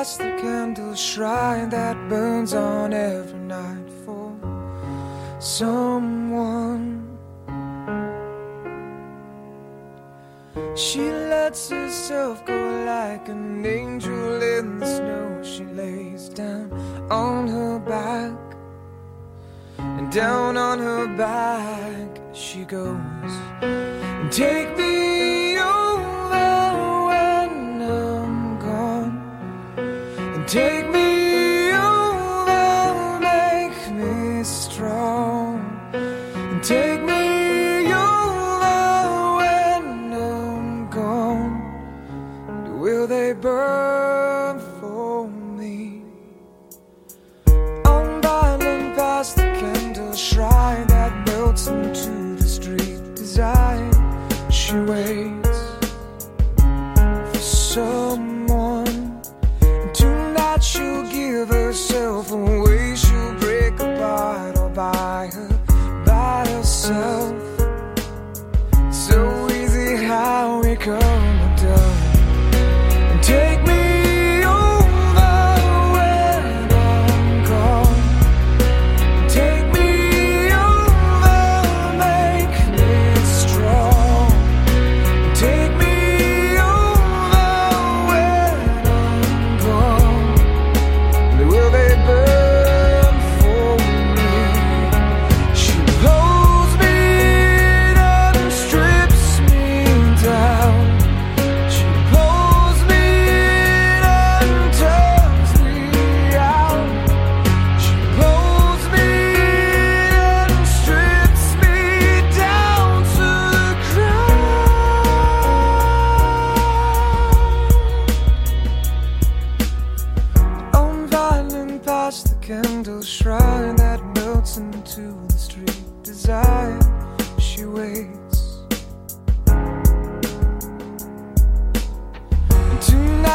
The candle shrine that burns on every night for someone. She lets herself go like an angel in the snow. She lays down on her back, and down on her back she goes. Take me take me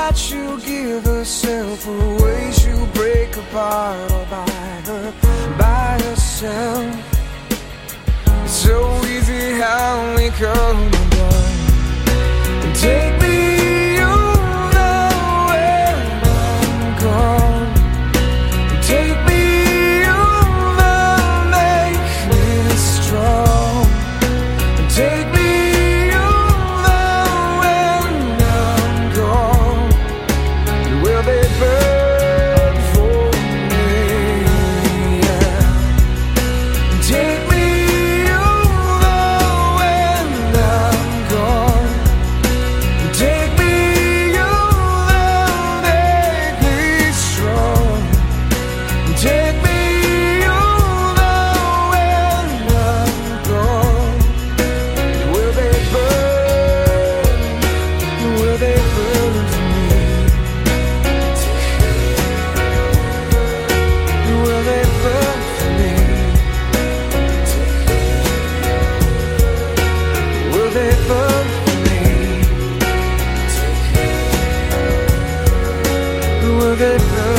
that you give herself away. She'll break apart all by, her, by herself. It's so easy how we come. good